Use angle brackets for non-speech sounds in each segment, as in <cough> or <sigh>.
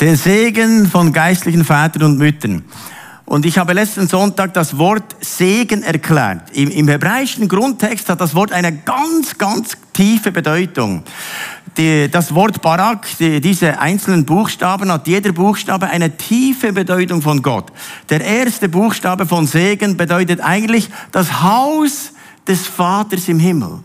den Segen von geistlichen Vätern und Müttern. Und ich habe letzten Sonntag das Wort Segen erklärt. Im, Im, hebräischen Grundtext hat das Wort eine ganz, ganz tiefe Bedeutung. Die, das Wort Barak, die, diese einzelnen Buchstaben, hat jeder Buchstabe eine tiefe Bedeutung von Gott. Der erste Buchstabe von Segen bedeutet eigentlich das Haus des Vaters im Himmel.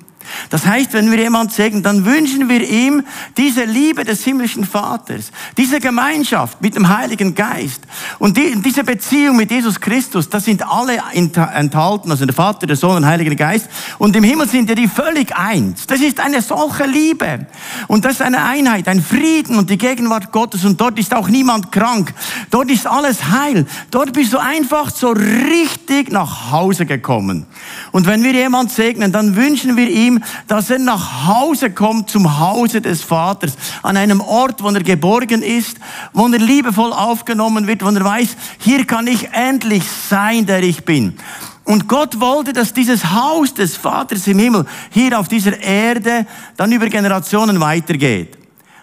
Das heißt, wenn wir jemand segnen, dann wünschen wir ihm diese Liebe des himmlischen Vaters, diese Gemeinschaft mit dem Heiligen Geist und die, diese Beziehung mit Jesus Christus, das sind alle enthalten, also der Vater, der Sohn und der Heilige Geist. Und im Himmel sind ja die völlig eins. Das ist eine solche Liebe. Und das ist eine Einheit, ein Frieden und die Gegenwart Gottes. Und dort ist auch niemand krank. Dort ist alles heil. Dort bist du einfach so richtig nach Hause gekommen. Und wenn wir jemand segnen, dann wünschen wir ihm, dass er nach Hause kommt zum Hause des Vaters, an einem Ort, wo er geborgen ist, wo er liebevoll aufgenommen wird, wo er weiß, hier kann ich endlich sein, der ich bin. Und Gott wollte, dass dieses Haus des Vaters im Himmel hier auf dieser Erde dann über Generationen weitergeht.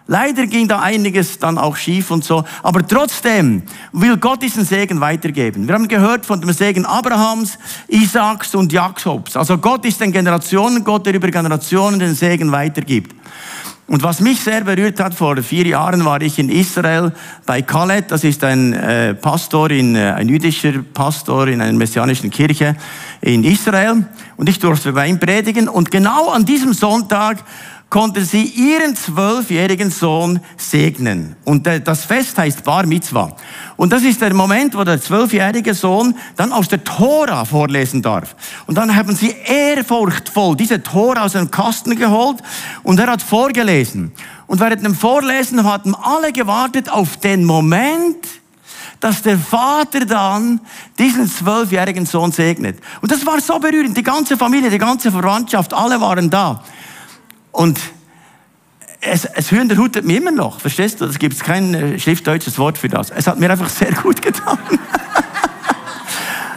Leider ging da einiges dann auch schief und so. Aber trotzdem will Gott diesen Segen weitergeben. Wir haben gehört von dem Segen Abrahams, Isaaks und Jakobs. Also Gott ist ein Generationengott, der über Generationen den Segen weitergibt. Und was mich sehr berührt hat, vor vier Jahren war ich in Israel bei Khaled. Das ist ein äh, Pastor, in, äh, ein jüdischer Pastor in einer messianischen Kirche in Israel. Und ich durfte bei ihm predigen. Und genau an diesem Sonntag konnte sie ihren zwölfjährigen Sohn segnen. Und das Fest heißt Bar Mitzvah. Und das ist der Moment, wo der zwölfjährige Sohn dann aus der Tora vorlesen darf. Und dann haben sie ehrfurchtvoll diese Tora aus dem Kasten geholt und er hat vorgelesen. Und während dem Vorlesen hatten alle gewartet auf den Moment, dass der Vater dann diesen zwölfjährigen Sohn segnet. Und das war so berührend. Die ganze Familie, die ganze Verwandtschaft, alle waren da. Und es, es hütet mir immer noch, verstehst du? Es gibt kein äh, schriftdeutsches Wort für das. Es hat mir einfach sehr gut getan. <laughs>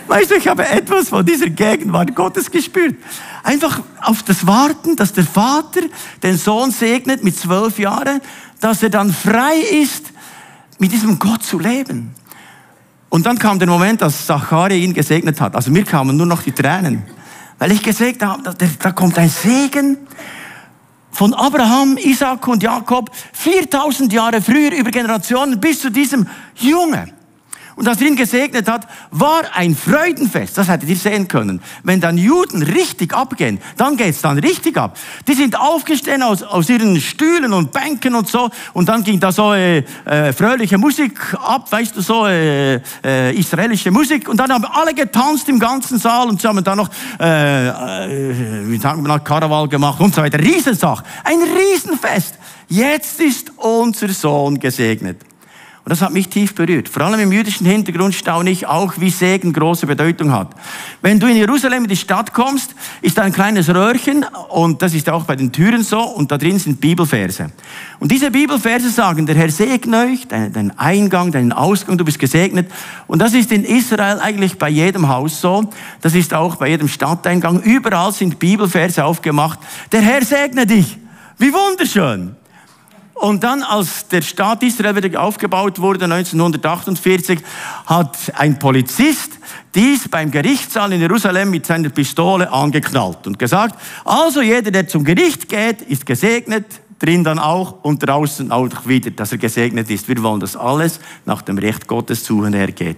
weißt du, ich habe etwas von dieser Gegenwart Gottes gespürt. Einfach auf das Warten, dass der Vater den Sohn segnet mit zwölf Jahren, dass er dann frei ist, mit diesem Gott zu leben. Und dann kam der Moment, dass Zachariah ihn gesegnet hat. Also mir kamen nur noch die Tränen. Weil ich gesegnet habe, da kommt ein Segen von Abraham, Isaac und Jakob 4000 Jahre früher über Generationen bis zu diesem Junge und er ihn gesegnet hat, war ein Freudenfest. Das hättet ihr sehen können. Wenn dann Juden richtig abgehen, dann geht's dann richtig ab. Die sind aufgestanden aus, aus ihren Stühlen und Bänken und so und dann ging da so äh, äh, fröhliche Musik ab, weißt du, so äh, äh, israelische Musik und dann haben alle getanzt im ganzen Saal und sie haben dann noch, äh, äh, wie sagen wir noch, Karaval gemacht und so weiter. Riesensach. Ein Riesenfest. Jetzt ist unser Sohn gesegnet. Und das hat mich tief berührt. Vor allem im jüdischen Hintergrund staune ich auch, wie Segen große Bedeutung hat. Wenn du in Jerusalem in die Stadt kommst, ist da ein kleines Röhrchen und das ist auch bei den Türen so und da drin sind Bibelverse. Und diese Bibelverse sagen, der Herr segne euch, deinen Eingang, deinen Ausgang, du bist gesegnet. Und das ist in Israel eigentlich bei jedem Haus so. Das ist auch bei jedem Stadteingang. Überall sind Bibelverse aufgemacht. Der Herr segne dich. Wie wunderschön. Und dann, als der Staat Israel wieder aufgebaut wurde, 1948, hat ein Polizist dies beim Gerichtssaal in Jerusalem mit seiner Pistole angeknallt und gesagt, also jeder, der zum Gericht geht, ist gesegnet, drin dann auch und draußen auch wieder, dass er gesegnet ist. Wir wollen, dass alles nach dem Recht Gottes zu und her geht.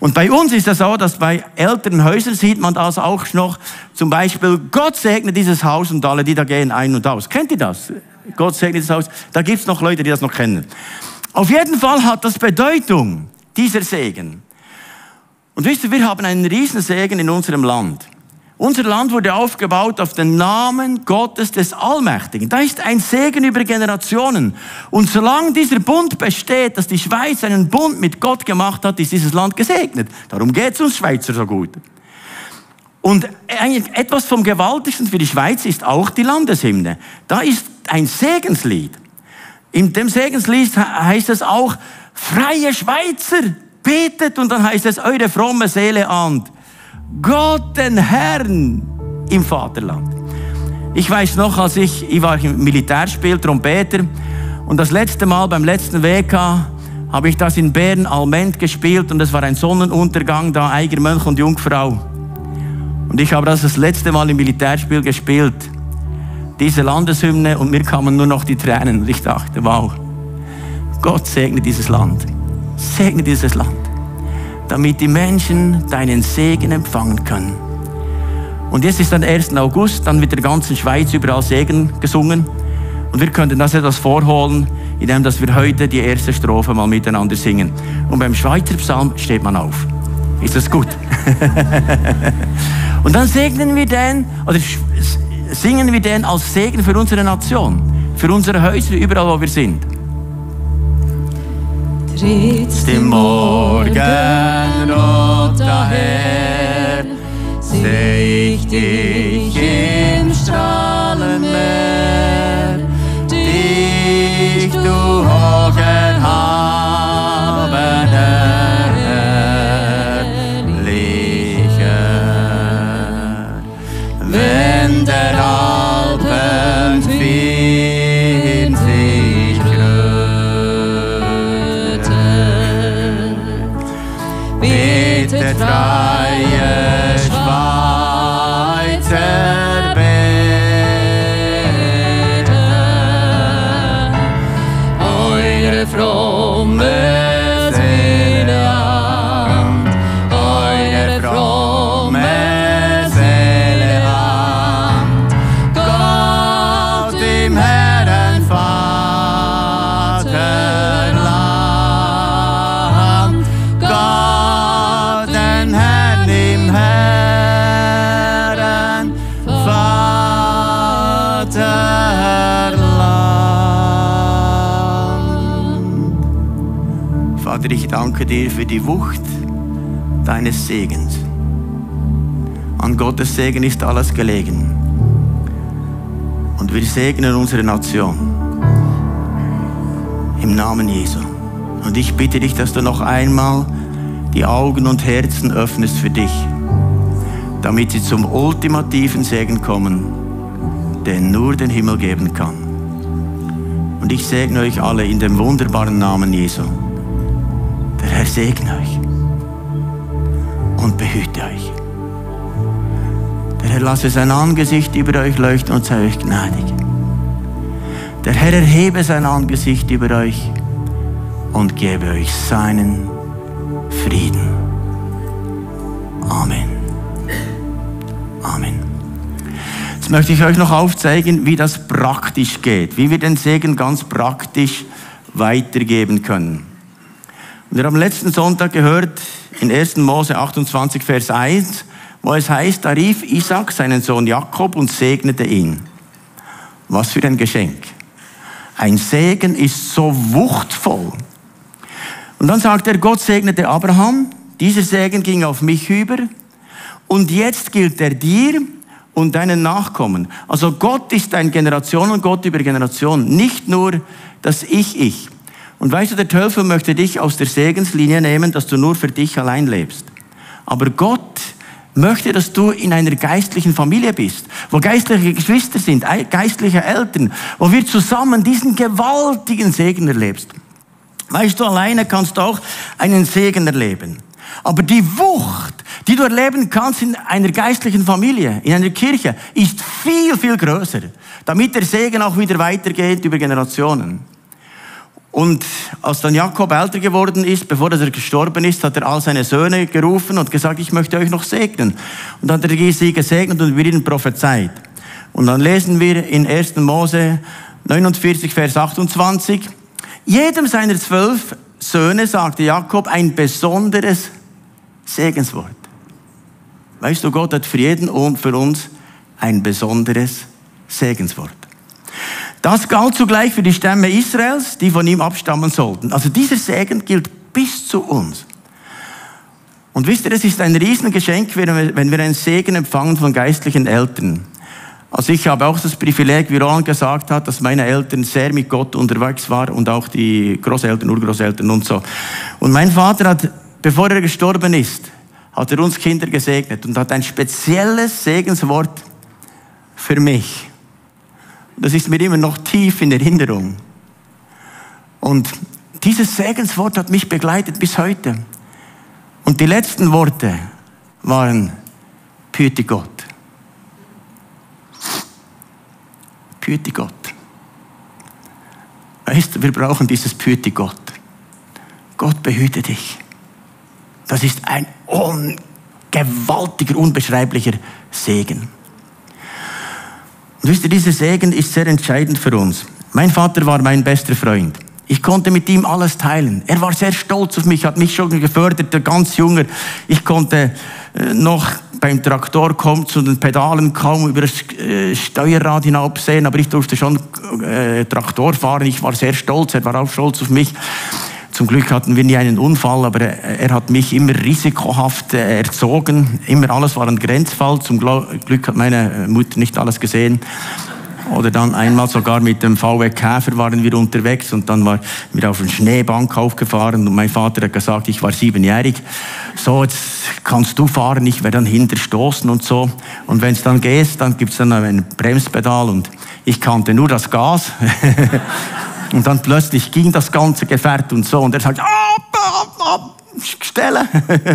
Und bei uns ist es so, dass bei älteren Häusern sieht man das auch noch, zum Beispiel, Gott segnet dieses Haus und alle, die da gehen ein und aus. Kennt ihr das? Gott segnet das Haus. Da gibt es noch Leute, die das noch kennen. Auf jeden Fall hat das Bedeutung, dieser Segen. Und wisst ihr, wir haben einen Riesensegen in unserem Land. Unser Land wurde aufgebaut auf den Namen Gottes des Allmächtigen. Da ist ein Segen über Generationen. Und solange dieser Bund besteht, dass die Schweiz einen Bund mit Gott gemacht hat, ist dieses Land gesegnet. Darum geht es uns Schweizer so gut. Und etwas vom Gewaltigsten für die Schweiz ist auch die Landeshymne. Da ist ein Segenslied. In dem Segenslied heißt es auch, freie Schweizer, betet und dann heißt es, eure fromme Seele ahnt. Gott den Herrn im Vaterland. Ich weiß noch, als ich, ich war im Militärspiel, Trompeter, und das letzte Mal beim letzten WK habe ich das in Bern Alment gespielt und es war ein Sonnenuntergang da, Eiger Mönch und Jungfrau. Und ich habe das das letzte Mal im Militärspiel gespielt. Diese Landeshymne und mir kamen nur noch die Tränen und ich dachte, wow, Gott segne dieses Land. Segne dieses Land, damit die Menschen deinen Segen empfangen können. Und jetzt ist dann 1. August, dann wird der ganzen Schweiz überall Segen gesungen. Und wir könnten das etwas vorholen, indem dass wir heute die erste Strophe mal miteinander singen. Und beim Schweizer Psalm steht man auf. Ist das gut? <laughs> Und dann segnen wir den, oder singen wir den als Segen für unsere Nation, für unsere Häuser, überall wo wir sind. Trittst im Morgenrot daher, seh ich dich im Strahlenmeer, dich du danke dir für die Wucht deines Segens. An Gottes Segen ist alles gelegen. Und wir segnen unsere Nation. Im Namen Jesu. Und ich bitte dich, dass du noch einmal die Augen und Herzen öffnest für dich, damit sie zum ultimativen Segen kommen, den nur den Himmel geben kann. Und ich segne euch alle in dem wunderbaren Namen Jesu. Segne euch und behüte euch. Der Herr lasse sein Angesicht über euch leuchten und sei euch gnädig. Der Herr erhebe sein Angesicht über euch und gebe euch seinen Frieden. Amen. Amen. Jetzt möchte ich euch noch aufzeigen, wie das praktisch geht, wie wir den Segen ganz praktisch weitergeben können. Wir haben letzten Sonntag gehört in 1. Mose 28, Vers 1, wo es heißt, da rief Isaac seinen Sohn Jakob und segnete ihn. Was für ein Geschenk. Ein Segen ist so wuchtvoll. Und dann sagt er, Gott segnete Abraham, dieser Segen ging auf mich über und jetzt gilt er dir und deinen Nachkommen. Also Gott ist ein Generation und Gott über Generation, nicht nur das Ich-Ich. Und weißt du, der Teufel möchte dich aus der Segenslinie nehmen, dass du nur für dich allein lebst. Aber Gott möchte, dass du in einer geistlichen Familie bist, wo geistliche Geschwister sind, geistliche Eltern, wo wir zusammen diesen gewaltigen Segen erlebst. Weißt du, alleine kannst du auch einen Segen erleben. Aber die Wucht, die du erleben kannst in einer geistlichen Familie, in einer Kirche, ist viel, viel größer, damit der Segen auch wieder weitergeht über Generationen. Und als dann Jakob älter geworden ist, bevor er gestorben ist, hat er all seine Söhne gerufen und gesagt, ich möchte euch noch segnen. Und dann hat er sie gesegnet und wir ihnen prophezeit. Und dann lesen wir in 1. Mose 49, Vers 28, jedem seiner zwölf Söhne sagte Jakob ein besonderes Segenswort. Weißt du, Gott hat für jeden und für uns ein besonderes Segenswort. Das galt zugleich für die Stämme Israels, die von ihm abstammen sollten. Also dieser Segen gilt bis zu uns. Und wisst ihr, es ist ein Riesengeschenk, wenn wir einen Segen empfangen von geistlichen Eltern. Also ich habe auch das Privileg, wie Roland gesagt hat, dass meine Eltern sehr mit Gott unterwegs waren und auch die Großeltern, Urgroßeltern und so. Und mein Vater hat, bevor er gestorben ist, hat er uns Kinder gesegnet und hat ein spezielles Segenswort für mich. Das ist mir immer noch tief in Erinnerung. Und dieses Segenswort hat mich begleitet bis heute. Und die letzten Worte waren, Püte Gott. Püte Gott. Weißt du, wir brauchen dieses Püte Gott. Gott behüte dich. Das ist ein gewaltiger, unbeschreiblicher Segen. Und wisst ihr, dieser Segen ist sehr entscheidend für uns. Mein Vater war mein bester Freund. Ich konnte mit ihm alles teilen. Er war sehr stolz auf mich, hat mich schon gefördert, ganz junger. Ich konnte äh, noch beim Traktor kommen zu den Pedalen kaum über das äh, Steuerrad hinaufsehen, aber ich durfte schon äh, Traktor fahren. Ich war sehr stolz, er war auch stolz auf mich. Zum Glück hatten wir nie einen Unfall, aber er, hat mich immer risikohaft äh, erzogen. Immer alles war ein Grenzfall. Zum Glück hat meine Mutter nicht alles gesehen. Oder dann einmal sogar mit dem VW Käfer waren wir unterwegs und dann war wir auf eine Schneebank aufgefahren und mein Vater hat gesagt, ich war siebenjährig. So, jetzt kannst du fahren, ich werde dann hinterstoßen und so. Und wenn es dann geht, dann gibt es dann ein Bremspedal und ich kannte nur das Gas. <laughs> und dann plötzlich ging das ganze Gefährt und so und er sagt, ab, ab, ab, stelle.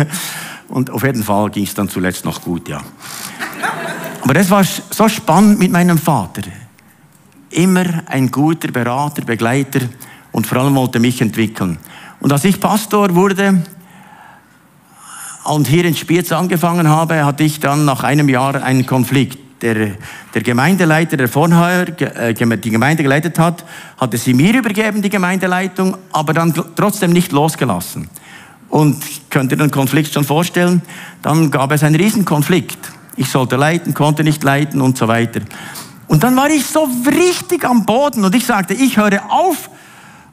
<laughs> und auf jeden Fall ging es dann zuletzt noch gut, ja. Aber das war so spannend mit meinem Vater immer ein guter Berater, Begleiter und vor allem wollte mich entwickeln. Und als ich Pastor wurde und hier in Spiez angefangen habe, hatte ich dann nach einem Jahr einen Konflikt. Der, der Gemeindeleiter, der vorher äh, die Gemeinde geleitet hat, hatte sie mir übergeben, die Gemeindeleitung, aber dann trotzdem nicht losgelassen. Und könnt ihr den Konflikt schon vorstellen? Dann gab es einen Riesenkonflikt. Ich sollte leiten, konnte nicht leiten und so weiter. Und dann war ich so richtig am Boden und ich sagte, ich höre auf,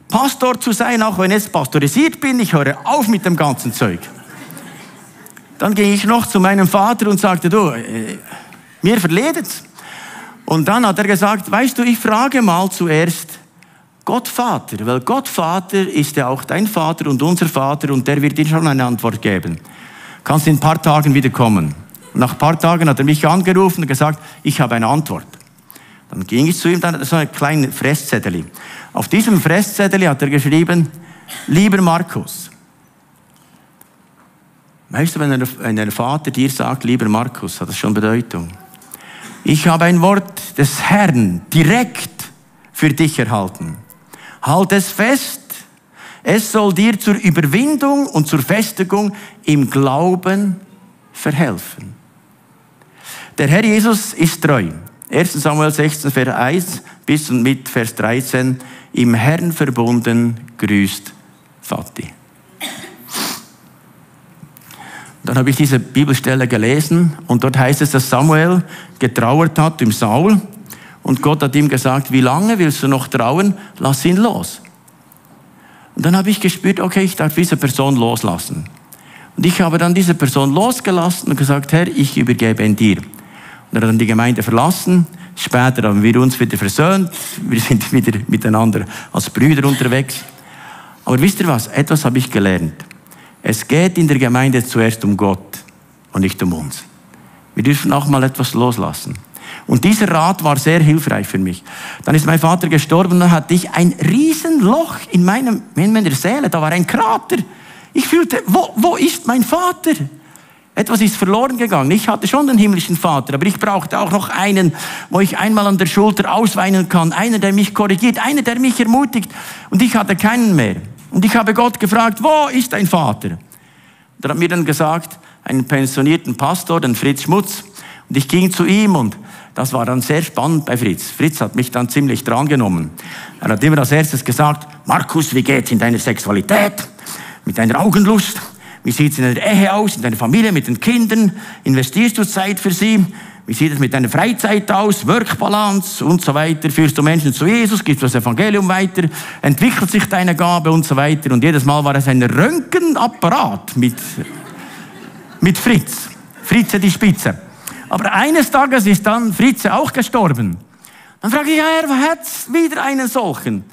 Pastor zu sein, auch wenn ich pastorisiert bin, ich höre auf mit dem ganzen Zeug. Dann ging ich noch zu meinem Vater und sagte, du, mir verledet's. Und dann hat er gesagt, weißt du, ich frage mal zuerst Gott Vater, weil Gott Vater ist ja auch dein Vater und unser Vater und der wird dir schon eine Antwort geben. Kannst in ein paar Tagen wieder kommen. Nach ein paar Tagen hat er mich angerufen und gesagt, ich habe eine Antwort. Dann ging ich zu ihm, dann so ein kleines Fresszettel. Auf diesem Fresszettel hat er geschrieben, lieber Markus. Weißt du, wenn ein Vater dir sagt, lieber Markus, hat das schon Bedeutung. Ich habe ein Wort des Herrn direkt für dich erhalten. Halt es fest. Es soll dir zur Überwindung und zur Festigung im Glauben verhelfen. Der Herr Jesus ist treu. 1 Samuel 16, Vers 1 bis und mit Vers 13. Im Herrn verbunden grüßt Vati. Dann habe ich diese Bibelstelle gelesen und dort heißt es, dass Samuel getrauert hat im Saul und Gott hat ihm gesagt, wie lange willst du noch trauen? Lass ihn los. Und dann habe ich gespürt, okay, ich darf diese Person loslassen. Und ich habe dann diese Person losgelassen und gesagt, Herr, ich übergebe ihn dir. Und er hat dann die Gemeinde verlassen. Später haben wir uns wieder versöhnt. Wir sind <laughs> wieder miteinander als Brüder unterwegs. Aber wisst ihr was? Etwas habe ich gelernt. Es geht in der Gemeinde zuerst um Gott und nicht um uns. Wir dürfen auch mal etwas loslassen. Und dieser Rat war sehr hilfreich für mich. Dann ist mein Vater gestorben und dann hatte ich ein Riesenloch in, meinem, in meiner Seele. Da war ein Krater. Ich fühlte, wo, wo ist mein Vater? Etwas ist verloren gegangen. Ich hatte schon den himmlischen Vater, aber ich brauchte auch noch einen, wo ich einmal an der Schulter ausweinen kann. Einer, der mich korrigiert, einer, der mich ermutigt. Und ich hatte keinen mehr. Und ich habe Gott gefragt, wo ist dein Vater? Und er hat mir dann gesagt, einen pensionierten Pastor, den Fritz Schmutz. Und ich ging zu ihm und das war dann sehr spannend bei Fritz. Fritz hat mich dann ziemlich drangenommen. Er hat immer als erstes gesagt, Markus, wie geht's in deiner Sexualität? Mit deiner Augenlust? Wie sieht es in der Ehe aus, in deiner Familie, mit den Kindern? Investierst du Zeit für sie? Wie sieht es mit deiner Freizeit aus? Work-Balance und so weiter. Führst du Menschen zu Jesus? Gibst du das Evangelium weiter? Entwickelt sich deine Gabe und so weiter? Und jedes Mal war es ein Röntgenapparat mit, mit Fritz. Fritze die Spitze. Aber eines Tages ist dann Fritze auch gestorben. Dann frage ich, ja, er hat wieder einen solchen.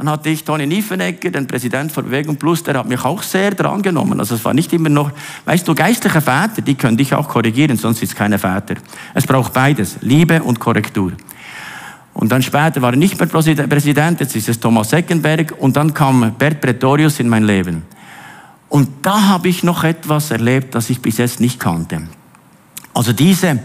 Dann hatte ich Toni Niefenegger, den Präsident von Bewegung Plus, der hat mich auch sehr drangenommen. Also es war nicht immer noch, weißt du, geistliche Väter, die können dich auch korrigieren, sonst ist es keine Väter. Es braucht beides, Liebe und Korrektur. Und dann später war er nicht mehr Präsident, jetzt ist es Thomas Eckenberg und dann kam Bert Pretorius in mein Leben. Und da habe ich noch etwas erlebt, das ich bis jetzt nicht kannte. Also diese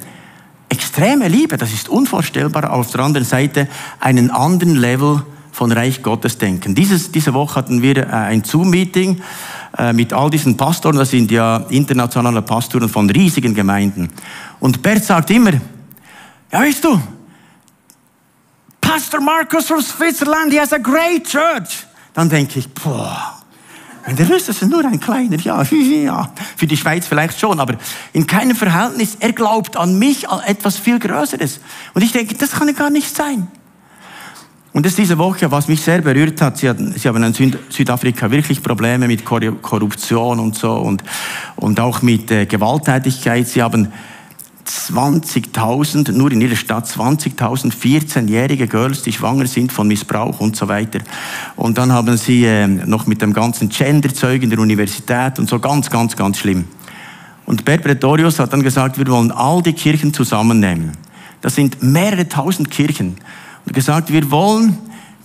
extreme Liebe, das ist unvorstellbar, auf der anderen Seite einen anderen Level von Reich Gottes denken. Dieses, diese Woche hatten wir äh, ein Zoom-Meeting äh, mit all diesen Pastoren, das sind ja internationale Pastoren von riesigen Gemeinden. Und Bert sagt immer, ja weißt du, Pastor Marcus from Switzerland, he has a great church. Dann denke ich, boah, wenn der es ist nur ein kleiner, ja, <laughs> ja, für die Schweiz vielleicht schon, aber in keinem Verhältnis, er glaubt an mich, an etwas viel Größeres. Und ich denke, das kann ja gar nicht sein. Und das diese Woche, was mich sehr berührt hat, sie, hatten, sie haben in Süd Südafrika wirklich Probleme mit Korruption und so und, und auch mit äh, Gewalttätigkeit. Sie haben 20.000, nur in ihrer Stadt 20.000 14-jährige Girls, die schwanger sind von Missbrauch und so weiter. Und dann haben sie äh, noch mit dem ganzen Genderzeug in der Universität und so ganz, ganz, ganz schlimm. Und Bert Pretorius hat dann gesagt, wir wollen all die Kirchen zusammennehmen. Das sind mehrere tausend Kirchen und gesagt, wir wollen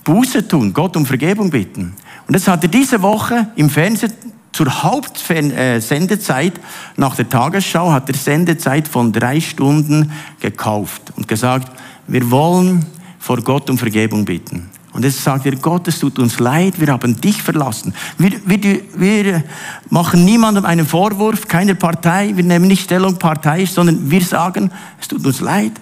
Buße tun, Gott um Vergebung bitten. Und das hat er diese Woche im Fernsehen zur Hauptsendezeit nach der Tagesschau hat er Sendezeit von drei Stunden gekauft und gesagt, wir wollen vor Gott um Vergebung bitten. Und jetzt sagt er, Gott, es tut uns leid, wir haben dich verlassen. Wir, wir, wir machen niemandem einen Vorwurf, keine Partei, wir nehmen nicht Stellung parteiisch, sondern wir sagen, es tut uns leid,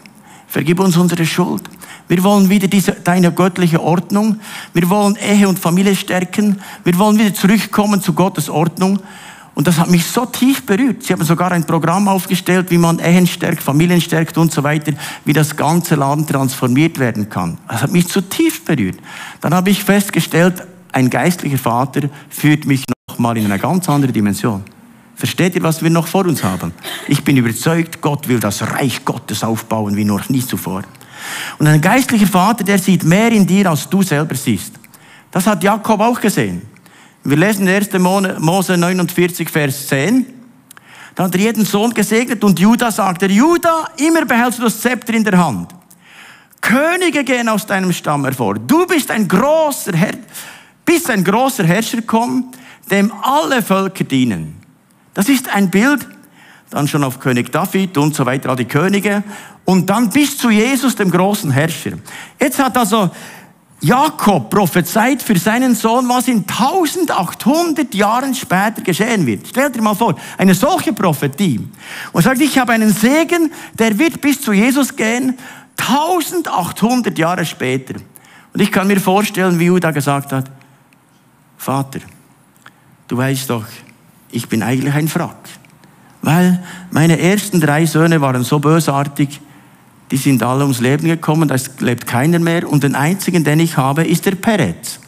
vergib uns unsere Schuld. Wir wollen wieder diese, deine göttliche Ordnung. Wir wollen Ehe und Familie stärken. Wir wollen wieder zurückkommen zu Gottes Ordnung. Und das hat mich so tief berührt. Sie haben sogar ein Programm aufgestellt, wie man Ehen stärkt, Familien stärkt und so weiter, wie das ganze Land transformiert werden kann. Das hat mich zutiefst berührt. Dann habe ich festgestellt, ein geistlicher Vater führt mich noch mal in eine ganz andere Dimension. Versteht ihr, was wir noch vor uns haben? Ich bin überzeugt, Gott will das Reich Gottes aufbauen wie noch nie zuvor. Und ein geistlicher Vater, der sieht mehr in dir, als du selber siehst. Das hat Jakob auch gesehen. Wir lesen in 1. Mose 49, Vers 10. Da hat er jeden Sohn gesegnet und Judah sagte, Judah, immer behältst du das Zepter in der Hand. Könige gehen aus deinem Stamm hervor. Du bist ein großer Herr, bist ein großer Herrscher kommen, dem alle Völker dienen. Das ist ein Bild, dann schon auf König David und so weiter, all die Könige und dann bis zu Jesus, dem großen Herrscher. Jetzt hat also Jakob prophezeit für seinen Sohn, was in 1800 Jahren später geschehen wird. Stell dir mal vor, eine solche Prophetie. Und sagt, ich habe einen Segen, der wird bis zu Jesus gehen, 1800 Jahre später. Und ich kann mir vorstellen, wie Judah gesagt hat, Vater, du weißt doch, ich bin eigentlich ein Frack. Weil meine ersten drei Söhne waren so bösartig, die sind alle ums Leben gekommen, da lebt keiner mehr. Und den einzigen, den ich habe, ist der Peretz.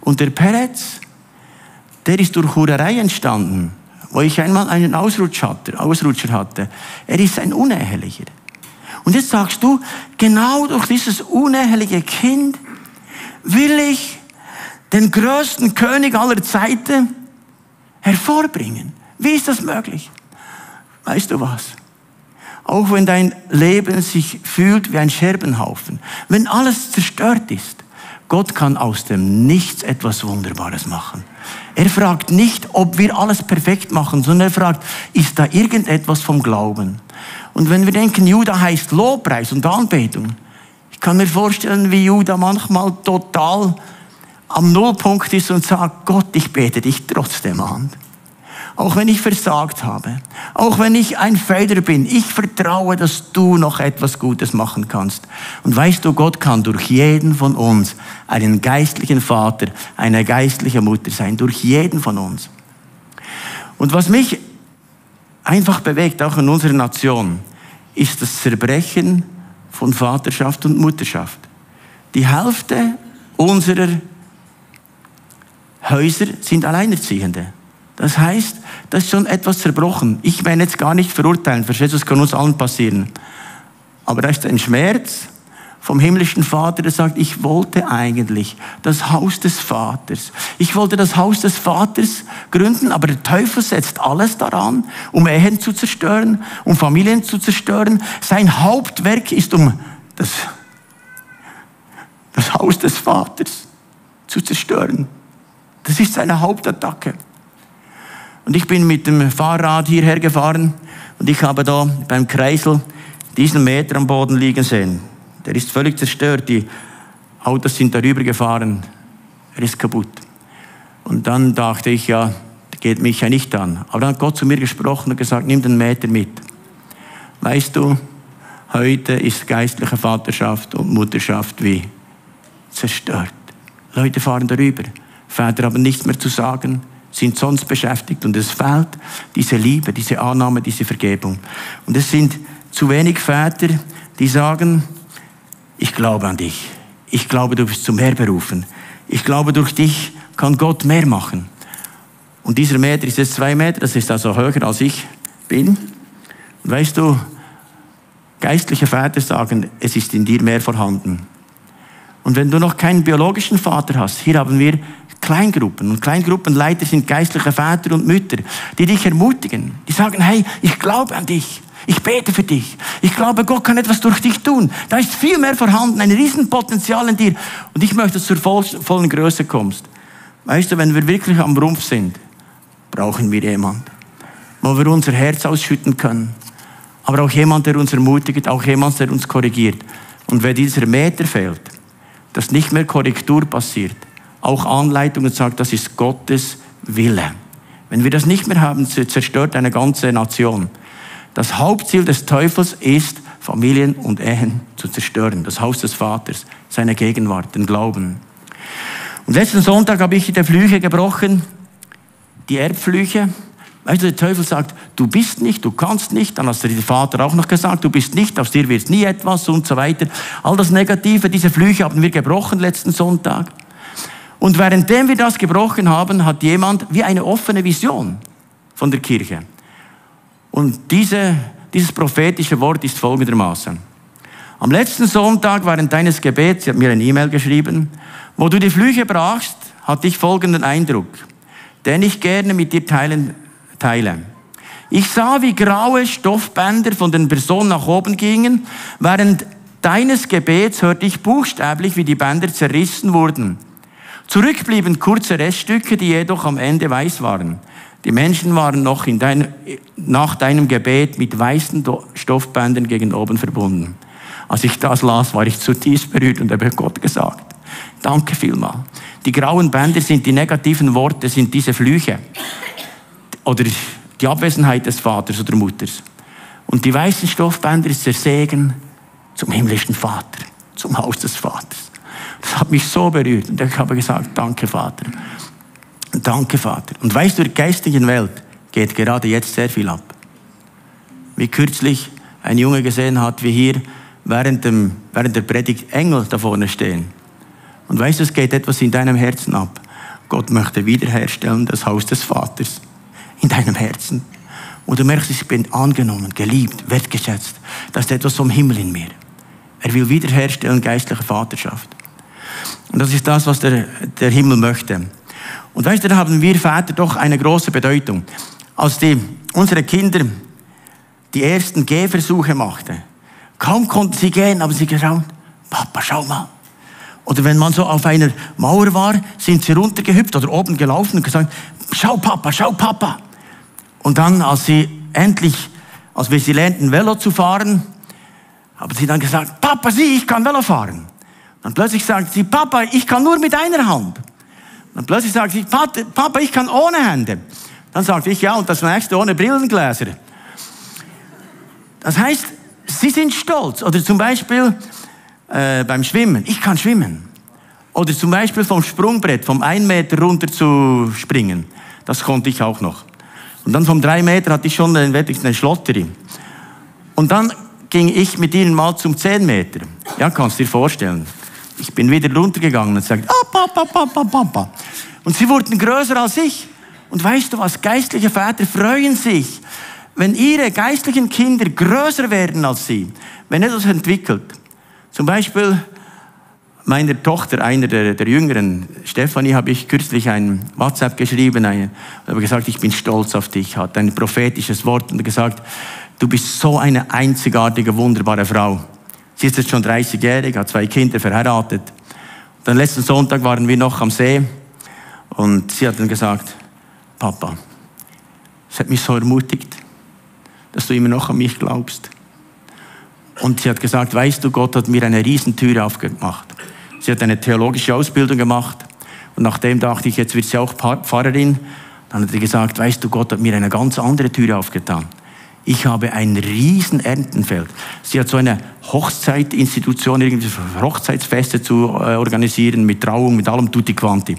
Und der Peretz, der ist durch Hurerei entstanden, wo ich einmal einen Ausrutscher hatte. Ausrutscher hatte. Er ist ein Unehelicher. Und jetzt sagst du, genau durch dieses uneheliche Kind will ich den größten König aller Zeiten hervorbringen. Wie ist das möglich? Weißt du was? Auch wenn dein Leben sich fühlt wie ein Scherbenhaufen, wenn alles zerstört ist, Gott kann aus dem Nichts etwas Wunderbares machen. Er fragt nicht, ob wir alles perfekt machen, sondern er fragt, ist da irgendetwas vom Glauben? Und wenn wir denken, Judah heißt Lobpreis und Anbetung, ich kann mir vorstellen, wie Judah manchmal total am Nullpunkt ist und sagt, Gott, ich bete dich trotzdem an auch wenn ich versagt habe, auch wenn ich ein Fehler bin, ich vertraue, dass du noch etwas Gutes machen kannst. Und weißt du, Gott kann durch jeden von uns einen geistlichen Vater, eine geistliche Mutter sein, durch jeden von uns. Und was mich einfach bewegt, auch in unserer Nation, ist das Zerbrechen von Vaterschaft und Mutterschaft. Die Hälfte unserer Häuser sind Alleinerziehende. Das heißt, das ist schon etwas zerbrochen. Ich werde jetzt gar nicht verurteilen, verstehst du, das kann uns allen passieren. Aber da ist ein Schmerz vom himmlischen Vater, der sagt, ich wollte eigentlich das Haus des Vaters. Ich wollte das Haus des Vaters gründen, aber der Teufel setzt alles daran, um Ehen zu zerstören, um Familien zu zerstören. Sein Hauptwerk ist, um das das Haus des Vaters zu zerstören. Das ist seine Hauptattacke. Und ich bin mit dem Fahrrad hierher gefahren und ich habe da beim Kreisel diesen Meter am Boden liegen sehen. Der ist völlig zerstört. Die Autos sind darüber gefahren. Er ist kaputt. Und dann dachte ich, ja, geht mich ja nicht an. Aber dann hat Gott zu mir gesprochen und gesagt, nimm den Meter mit. Weißt du, heute ist geistliche Vaterschaft und Mutterschaft wie zerstört. Leute fahren darüber. Väter haben nichts mehr zu sagen, sind sonst beschäftigt und es fehlt diese Liebe, diese Annahme, diese Vergebung. Und es sind zu wenig Väter, die sagen, ich glaube an dich. Ich glaube, du bist zum Meer berufen. Ich glaube, durch dich kann Gott mehr machen. Und dieser Meter ist jetzt zwei Meter, das ist also höher als ich bin. Und weißt du, geistliche Väter sagen, es ist in dir mehr vorhanden. Und wenn du noch keinen biologischen Vater hast, hier haben wir Kleingruppen. Und Kleingruppenleiter sind geistliche Väter und Mütter, die dich ermutigen. Die sagen, hey, ich glaube an dich. Ich bete für dich. Ich glaube, Gott kann etwas durch dich tun. Da ist viel mehr vorhanden, ein Riesenpotenzial in dir. Und ich möchte, dass du zur vollen Größe kommst. Weißt du, wenn wir wirklich am Rumpf sind, brauchen wir jemanden, wo wir unser Herz ausschütten können. Aber auch jemand, der uns ermutigt, auch jemand, der uns korrigiert. Und wenn dieser Meter fehlt, dass nicht mehr Korrektur passiert, auch Anleitungen sagt, das ist Gottes Wille. Wenn wir das nicht mehr haben, zerstört eine ganze Nation. Das Hauptziel des Teufels ist, Familien und Ehen zu zerstören. Das Haus des Vaters, seine Gegenwart, den Glauben. Und letzten Sonntag habe ich die Flüche gebrochen, die Erbflüche. Weißt du, der Teufel sagt, du bist nicht, du kannst nicht. Dann hat der Vater auch noch gesagt, du bist nicht, aus dir wird nie etwas und so weiter. All das Negative, diese Flüche haben wir gebrochen letzten Sonntag. Und währenddem wir das gebrochen haben, hat jemand wie eine offene Vision von der Kirche. Und diese, dieses prophetische Wort ist folgendermaßen. Am letzten Sonntag während deines Gebets, sie hat mir eine E-Mail geschrieben, wo du die Flüche brachst, hatte ich folgenden Eindruck, den ich gerne mit dir teilen, teile. Ich sah, wie graue Stoffbänder von den Personen nach oben gingen. Während deines Gebets hörte ich buchstäblich, wie die Bänder zerrissen wurden. Zurück blieben kurze Reststücke, die jedoch am Ende weiß waren. Die Menschen waren noch in dein, nach deinem Gebet mit weißen Stoffbändern gegen oben verbunden. Als ich das las, war ich zutiefst berührt und habe Gott gesagt, Danke vielmal. Die grauen Bänder sind die negativen Worte, sind diese Flüche. Oder die Abwesenheit des Vaters oder Mutters. Und die weißen Stoffbänder ist der Segen zum himmlischen Vater, zum Haus des Vaters. Das hat mich so berührt. Und ich habe gesagt, danke Vater. Danke Vater. Und weißt du, in der geistigen Welt geht gerade jetzt sehr viel ab. Wie kürzlich ein Junge gesehen hat, wie hier während, dem, während der Predigt Engel da vorne stehen. Und weißt du, es geht etwas in deinem Herzen ab. Gott möchte wiederherstellen das Haus des Vaters in deinem Herzen. Und du merkst, ich bin angenommen, geliebt, wertgeschätzt. Das ist etwas vom Himmel in mir. Er will wiederherstellen geistliche Vaterschaft. Und das ist das, was der, der Himmel möchte. Und weißt du, da haben wir Väter doch eine große Bedeutung. Als die, unsere Kinder die ersten Gehversuche machten, kaum konnten sie gehen, aber sie geschaut, Papa, schau mal, oder wenn man so auf einer Mauer war, sind sie runtergehüpft oder oben gelaufen und gesagt, schau Papa, schau Papa. Und dann, als sie endlich, als wir sie lernten, Velo zu fahren, haben sie dann gesagt, Papa, sieh, ich kann Velo fahren. Dann plötzlich sagt sie, Papa, ich kann nur mit einer Hand. Dann plötzlich sagt sie, Papa, ich kann ohne Hände. Dann sagte ich, ja, und das nächste ohne Brillengläser. Das heißt, sie sind stolz. Oder zum Beispiel, äh, beim Schwimmen. Ich kann schwimmen. Oder zum Beispiel vom Sprungbrett, vom 1 Meter runter zu springen. Das konnte ich auch noch. Und dann vom 3 Meter hatte ich schon eine, Schlotterie. Und dann ging ich mit ihnen mal zum 10 Meter. Ja, kannst du dir vorstellen. Ich bin wieder runtergegangen und sagte, ah, Papa. Und sie wurden größer als ich. Und weißt du was? Geistliche Väter freuen sich, wenn ihre geistlichen Kinder größer werden als sie, wenn etwas entwickelt. Zum Beispiel meiner Tochter, einer der, der Jüngeren, Stefanie, habe ich kürzlich ein WhatsApp geschrieben, eine, habe gesagt, ich bin stolz auf dich, hat ein prophetisches Wort und gesagt, du bist so eine einzigartige, wunderbare Frau. Sie ist jetzt schon 30-jährig, hat zwei Kinder verheiratet. Dann letzten Sonntag waren wir noch am See und sie hat dann gesagt, Papa, es hat mich so ermutigt, dass du immer noch an mich glaubst. Und sie hat gesagt, weißt du, Gott hat mir eine Riesentür aufgemacht. Sie hat eine theologische Ausbildung gemacht und nachdem dachte ich, jetzt wird sie auch Pfarrerin. Dann hat sie gesagt, weißt du, Gott hat mir eine ganz andere Tür aufgetan. Ich habe ein riesen Erntenfeld. Sie hat so eine Hochzeitinstitution, irgendwie Hochzeitsfeste zu äh, organisieren, mit Trauung, mit allem tutti quanti.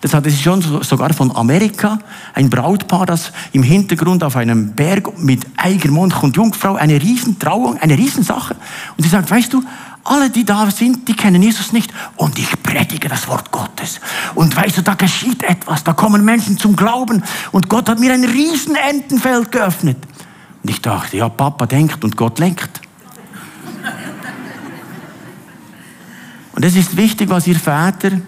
Das hatte sie schon sogar von Amerika, ein Brautpaar, das im Hintergrund auf einem Berg mit Eigermond und Jungfrau, eine riesen Trauung, eine riesen Sache. Und sie sagt, weißt du, alle, die da sind, die kennen Jesus nicht. Und ich predige das Wort Gottes. Und weißt du, da geschieht etwas. Da kommen Menschen zum Glauben. Und Gott hat mir ein riesen Entenfeld geöffnet. Und ich dachte, ja, Papa denkt und Gott lenkt. Und es ist wichtig, was ihr Väter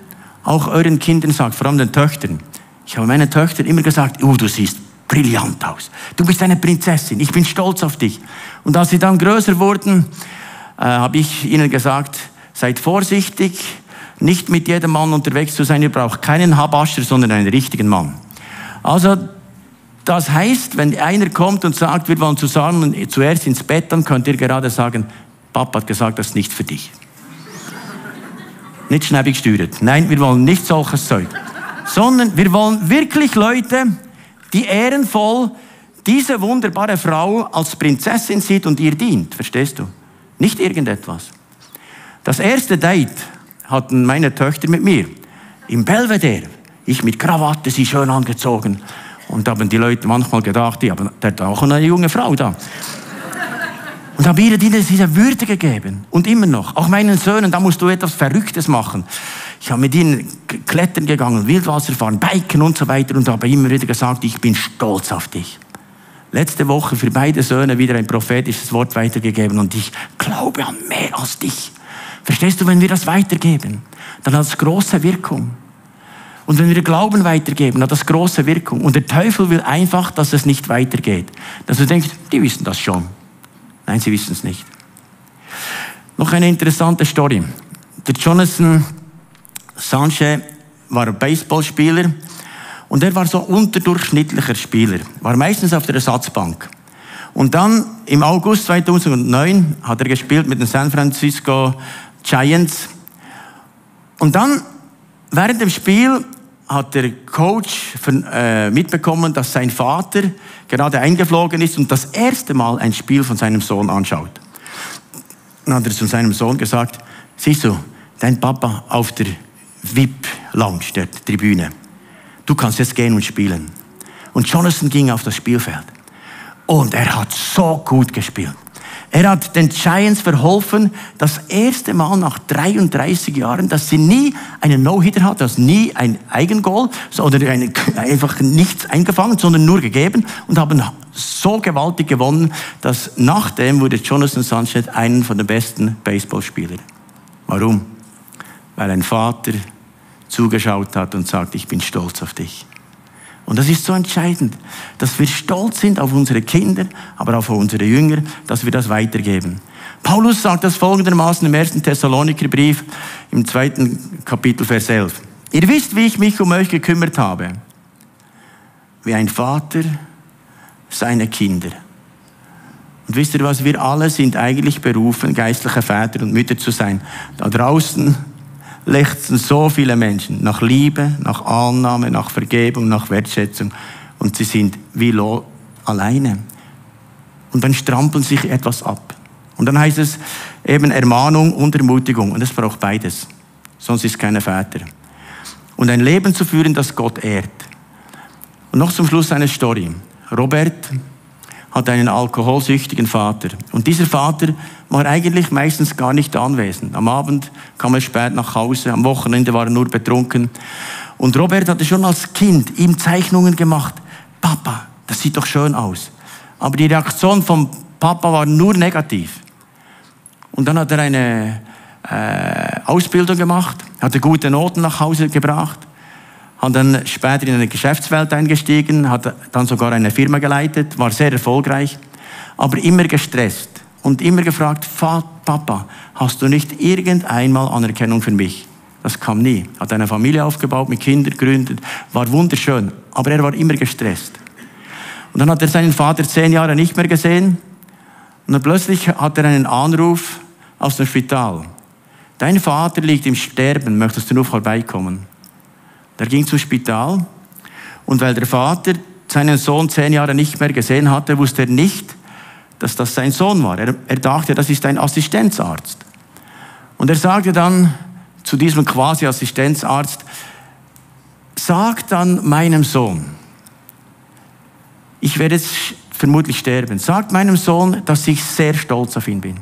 auch euren Kindern sagt, vor allem den Töchtern. Ich habe meinen Töchtern immer gesagt, oh, du siehst brillant aus. Du bist eine Prinzessin. Ich bin stolz auf dich. Und als sie dann größer wurden, äh, habe ich ihnen gesagt, seid vorsichtig, nicht mit jedem Mann unterwegs zu sein. Ihr braucht keinen Habascher, sondern einen richtigen Mann. Also das heißt, wenn einer kommt und sagt, wir wollen zusammen zuerst ins Bett, dann könnt ihr gerade sagen, Papa hat gesagt, das ist nicht für dich. nicht schnäppig gesteuert. Nein, wir wollen nicht solches Zeug. Sondern wir wollen wirklich Leute, die ehrenvoll diese wunderbare Frau als Prinzessin sieht und ihr dient. Verstehst du? Nicht irgendetwas. Das erste Date hatten meine Töchter mit mir. Im Belvedere. Ich mit Krawatte, sie schön angezogen. Und da haben die Leute manchmal gedacht, die haben, der hat auch eine junge Frau da. Und habe ihr diese Würde gegeben. Und immer noch. Auch meinen Söhnen, da musst du etwas Verrücktes machen. Ich habe mit ihnen klettern gegangen, Wildwasser fahren, biken und so weiter und habe immer wieder gesagt, ich bin stolz auf dich. Letzte Woche für beide Söhne wieder ein prophetisches Wort weitergegeben und ich glaube an mehr als dich. Verstehst du, wenn wir das weitergeben, dann hat es große Wirkung. Und wenn wir Glauben weitergeben, hat das große Wirkung. Und der Teufel will einfach, dass es nicht weitergeht. Dass du denkst, die wissen das schon. Nein, sie wissen es nicht. Noch eine interessante Story. Der Jonathan Sanchez war Baseballspieler und er war so unterdurchschnittlicher Spieler, war meistens auf der Ersatzbank. Und dann im August 2009 hat er gespielt mit den San Francisco Giants. Und dann während dem Spiel hat der Coach äh, mitbekommen, dass sein Vater gerade eingeflogen ist und das erste Mal ein Spiel von seinem Sohn anschaut. Dann hat er zu seinem Sohn gesagt, siehst du, dein Papa auf der VIP-Lounge, der Tribüne. Du kannst jetzt gehen und spielen. Und Jonathan ging auf das Spielfeld. Und er hat so gut gespielt. Er hat den Giants verholfen, das erste Mal nach 33 Jahren, dass sie nie einen No-Hitter hat, dass nie ein Eigengoal oder eine, <laughs> einfach nichts eingefangen, sondern nur gegeben und haben so gewaltig gewonnen, dass nachdem wurde Jonathan Sanchez einen von den besten Baseballspielern. Warum? Weil ein Vater zugeschaut hat und sagt, ich bin stolz auf dich. Und das ist so entscheidend, dass wir stolz sind auf unsere Kinder, aber auch auf unsere Jünger, dass wir das weitergeben. Paulus sagt das folgendermaßen im ersten Thessalonikerbrief im zweiten Kapitel Vers 11. Ihr wisst, wie ich mich um euch gekümmert habe. Wie ein Vater seine Kinder. Und wisst ihr was, wir alle sind eigentlich berufen, geistliche Väter und Mütter zu sein. Da draußen lechzen so viele Menschen nach Liebe, nach Annahme, nach Vergebung, nach Wertschätzung. Und sie sind wie Lo alleine. Und dann strampeln sich etwas ab. Und dann heißt es eben Ermahnung und Ermutigung. Und es braucht beides. Sonst ist keine Väter. Und ein Leben zu führen, das Gott ehrt. Und noch zum Schluss eine Story. Robert hat einen alkoholsüchtigen Vater. Und dieser Vater war eigentlich meistens gar nicht anwesend. Am Abend kam er spät nach Hause, am Wochenende war er nur betrunken. Und Robert hatte schon als Kind ihm Zeichnungen gemacht. Papa, das sieht doch schön aus. Aber die Reaktion vom Papa war nur negativ. Und dann hat er eine äh, Ausbildung gemacht, hatte gute Noten nach Hause gebracht hat dann später in eine Geschäftswelt eingestiegen, hat dann sogar eine Firma geleitet, war sehr erfolgreich, aber immer gestresst und immer gefragt, Papa, hast du nicht irgendeinmal Anerkennung für mich? Das kam nie. Hat eine Familie aufgebaut, mit Kindern gegründet, war wunderschön. Aber er war immer gestresst. Und dann hat er seinen Vater zehn Jahre nicht mehr gesehen. Und dann plötzlich hat er einen Anruf aus dem Spital. Dein Vater liegt im Sterben, möchtest du nur vorbeikommen? Der ging zum Spital und weil der Vater seinen Sohn zehn Jahre nicht mehr gesehen hatte, wusste er nicht, dass das sein Sohn war. Er, er dachte, das ist ein Assistenzarzt. Und er sagte dann zu diesem quasi Assistenzarzt, sag dann meinem Sohn, ich werde jetzt vermutlich sterben, sagt meinem Sohn, dass ich sehr stolz auf ihn bin.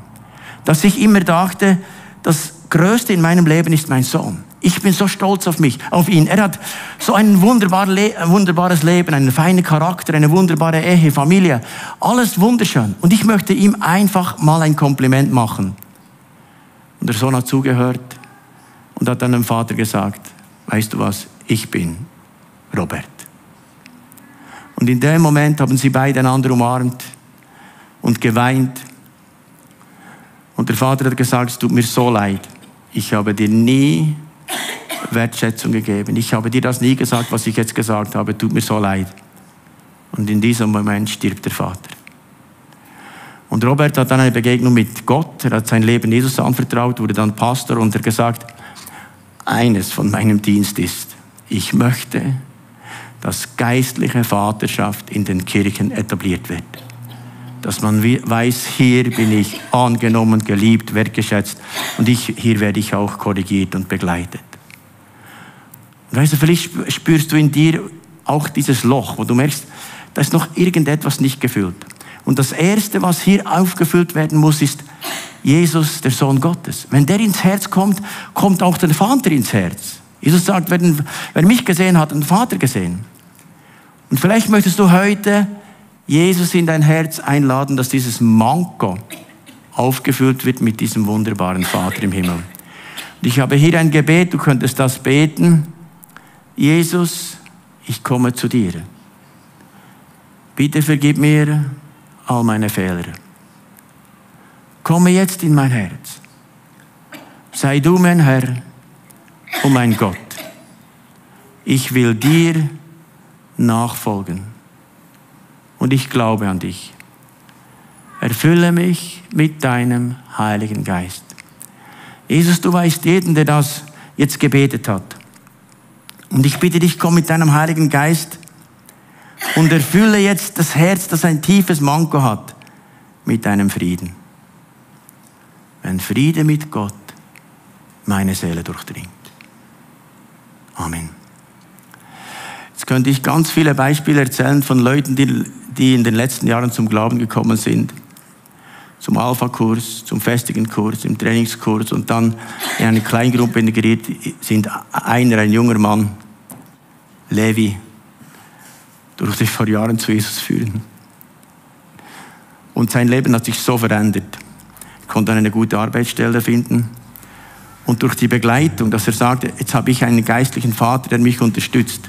Dass ich immer dachte, das Größte in meinem Leben ist mein Sohn. Ich bin so stolz auf mich, auf ihn. Er hat so ein wunderbares Leben, einen feinen Charakter, eine wunderbare Ehe, Familie. Alles wunderschön. Und ich möchte ihm einfach mal ein Kompliment machen. Und der Sohn hat zugehört und hat dann dem Vater gesagt, weißt du was, ich bin Robert. Und in dem Moment haben sie beide einander umarmt und geweint. Und der Vater hat gesagt, es tut mir so leid. Ich habe dir nie Wertschätzung gegeben. Ich habe dir das nie gesagt, was ich jetzt gesagt habe. Tut mir so leid. Und in diesem Moment stirbt der Vater. Und Robert hat dann eine Begegnung mit Gott. Er hat sein Leben Jesus anvertraut, wurde dann Pastor und er gesagt, eines von meinem Dienst ist, ich möchte, dass geistliche Vaterschaft in den Kirchen etabliert wird. Dass man weiß, hier bin ich <laughs> angenommen, geliebt, wertgeschätzt und ich, hier werde ich auch korrigiert und begleitet. Weißt du, vielleicht spürst du in dir auch dieses Loch, wo du merkst, da ist noch irgendetwas nicht gefüllt. Und das Erste, was hier aufgefüllt werden muss, ist Jesus, der Sohn Gottes. Wenn der ins Herz kommt, kommt auch der Vater ins Herz. Jesus sagt, wer, wer mich gesehen hat, hat den Vater gesehen. Und vielleicht möchtest du heute Jesus in dein Herz einladen, dass dieses Manko aufgefüllt wird mit diesem wunderbaren Vater im Himmel. Und ich habe hier ein Gebet, du könntest das beten. Jesus, ich komme zu dir. Bitte vergib mir all meine Fehler. Komme jetzt in mein Herz. Sei du mein Herr und mein Gott. Ich will dir nachfolgen. Und ich glaube an dich. Erfülle mich mit deinem Heiligen Geist. Jesus, du weißt jeden, der das jetzt gebetet hat. Und ich bitte dich, komm mit deinem Heiligen Geist und erfülle jetzt das Herz, das ein tiefes Manko hat, mit deinem Frieden. Wenn Friede mit Gott meine Seele durchdringt. Amen. Jetzt könnte ich ganz viele Beispiele erzählen von Leuten, die, die in den letzten Jahren zum Glauben gekommen sind. Zum Alpha-Kurs, zum festigen Kurs, im Trainingskurs und dann in eine Kleingruppe integriert sind. Einer, ein junger Mann, Levi, durfte ich vor Jahren zu Jesus führen. Und sein Leben hat sich so verändert. Er konnte eine gute Arbeitsstelle finden. Und durch die Begleitung, dass er sagte, jetzt habe ich einen geistlichen Vater, der mich unterstützt.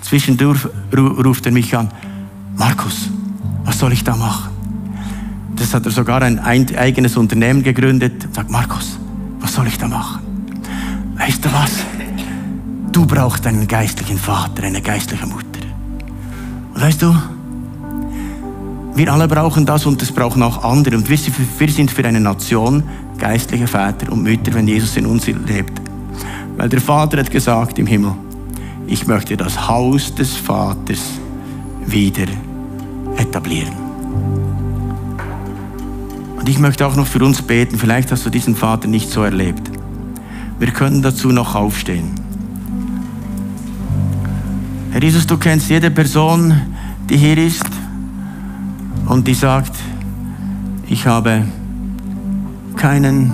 Zwischendurch ruft er mich an, Markus, was soll ich da machen? Das hat er sogar ein eigenes Unternehmen gegründet. Und sagt, Markus, was soll ich da machen? Weißt du was? Du brauchst einen geistlichen Vater, eine geistliche Mutter. Und weißt du, wir alle brauchen das und das brauchen auch andere. Und wir sind für eine Nation geistliche Väter und Mütter, wenn Jesus in uns lebt. Weil der Vater hat gesagt im Himmel, ich möchte das Haus des Vaters wieder etablieren. Und ich möchte auch noch für uns beten. Vielleicht hast du diesen Vater nicht so erlebt. Wir können dazu noch aufstehen. Herr Jesus, du kennst jede Person, die hier ist und die sagt, ich habe keinen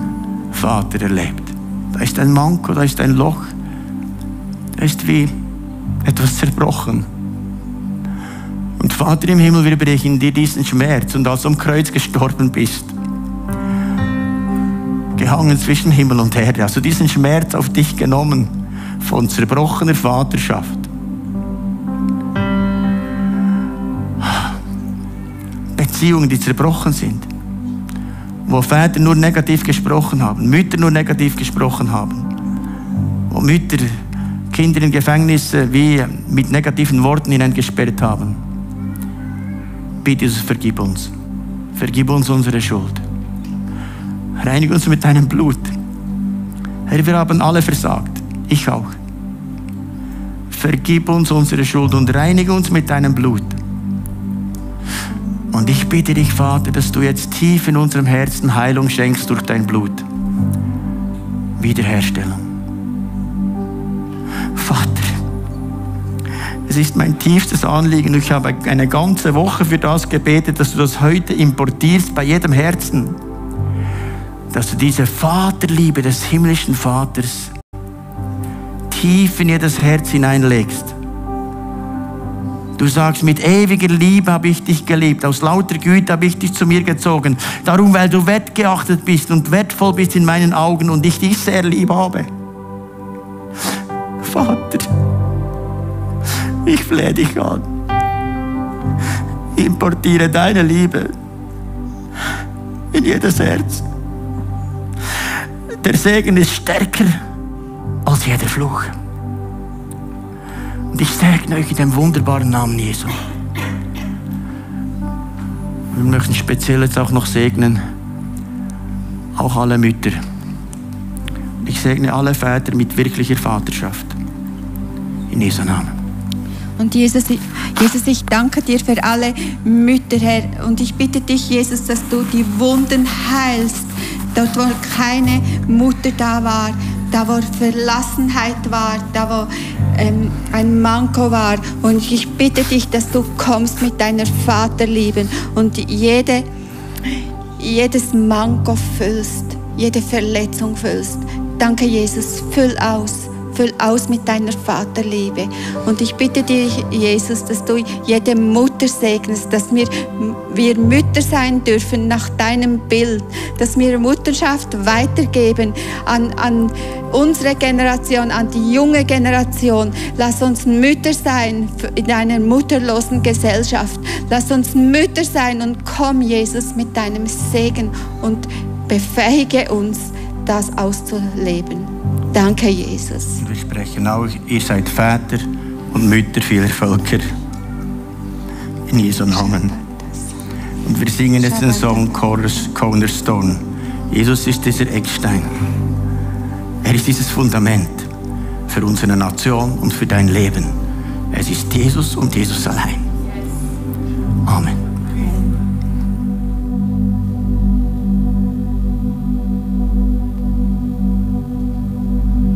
Vater erlebt. Da ist ein Manko, da ist ein Loch, da ist wie etwas zerbrochen. Und Vater im Himmel, wir brechen dir diesen Schmerz und als du am Kreuz gestorben bist, gehangen zwischen Himmel und Erde, hast du diesen Schmerz auf dich genommen von zerbrochener Vaterschaft. Beziehungen, die zerbrochen sind. Wo Väter nur negativ gesprochen haben, Mütter nur negativ gesprochen haben. wo Mütter Kinder in Gefängnisse wie mit negativen Worten hineingesperrt haben. Bitte Jesus, vergib uns. Vergib uns unsere Schuld. Reinige uns mit deinem Blut. Herr, wir haben alle versagt. Ich auch. Vergib uns unsere Schuld und reinige uns mit deinem Blut. Und ich bitte dich, Vater, dass du jetzt tief in unserem Herzen Heilung schenkst durch dein Blut. Wiederherstellung. Vater, es ist mein tiefstes Anliegen. Ich habe eine ganze Woche für das gebetet, dass du das heute importierst bei jedem Herzen. Dass du diese Vaterliebe des himmlischen Vaters tief in jedes Herz hineinlegst. Du sagst, mit ewiger Liebe habe ich dich geliebt, aus lauter Güte habe ich dich zu mir gezogen. Darum, weil du wertgeachtet bist und wertvoll bist in meinen Augen und ich dich sehr lieb habe. Vater, ich flehe dich an. Importiere deine Liebe in jedes Herz. Der Segen ist stärker als jeder Fluch. Und ich segne euch in dem wunderbaren Namen Jesu. Wir möchten speziell jetzt auch noch segnen, auch alle Mütter. Ich segne alle Väter mit wirklicher Vaterschaft. In Jesu Namen. Und Jesus, Jesus, ich danke dir für alle Mütter, Herr. Und ich bitte dich, Jesus, dass du die Wunden heilst, dort wo keine Mutter da war, da wo Verlassenheit war, da wo ähm, ein Manko war. Und ich bitte dich, dass du kommst mit deiner Vaterliebe und jede, jedes Manko füllst, jede Verletzung füllst. Danke, Jesus, füll aus füll aus mit deiner Vaterliebe. Und ich bitte dich, Jesus, dass du jede Mutter segnest, dass wir, wir Mütter sein dürfen nach deinem Bild, dass wir Mutterschaft weitergeben an, an unsere Generation, an die junge Generation. Lass uns Mütter sein in einer mutterlosen Gesellschaft. Lass uns Mütter sein und komm, Jesus, mit deinem Segen und befähige uns, das auszuleben. Danke, Jesus. Wir sprechen auch, ihr seid Väter und Mütter vieler Völker. In Jesu Namen. Und wir singen jetzt den Song Cornerstone. Jesus ist dieser Eckstein. Er ist dieses Fundament für unsere Nation und für dein Leben. Es ist Jesus und Jesus allein. Amen.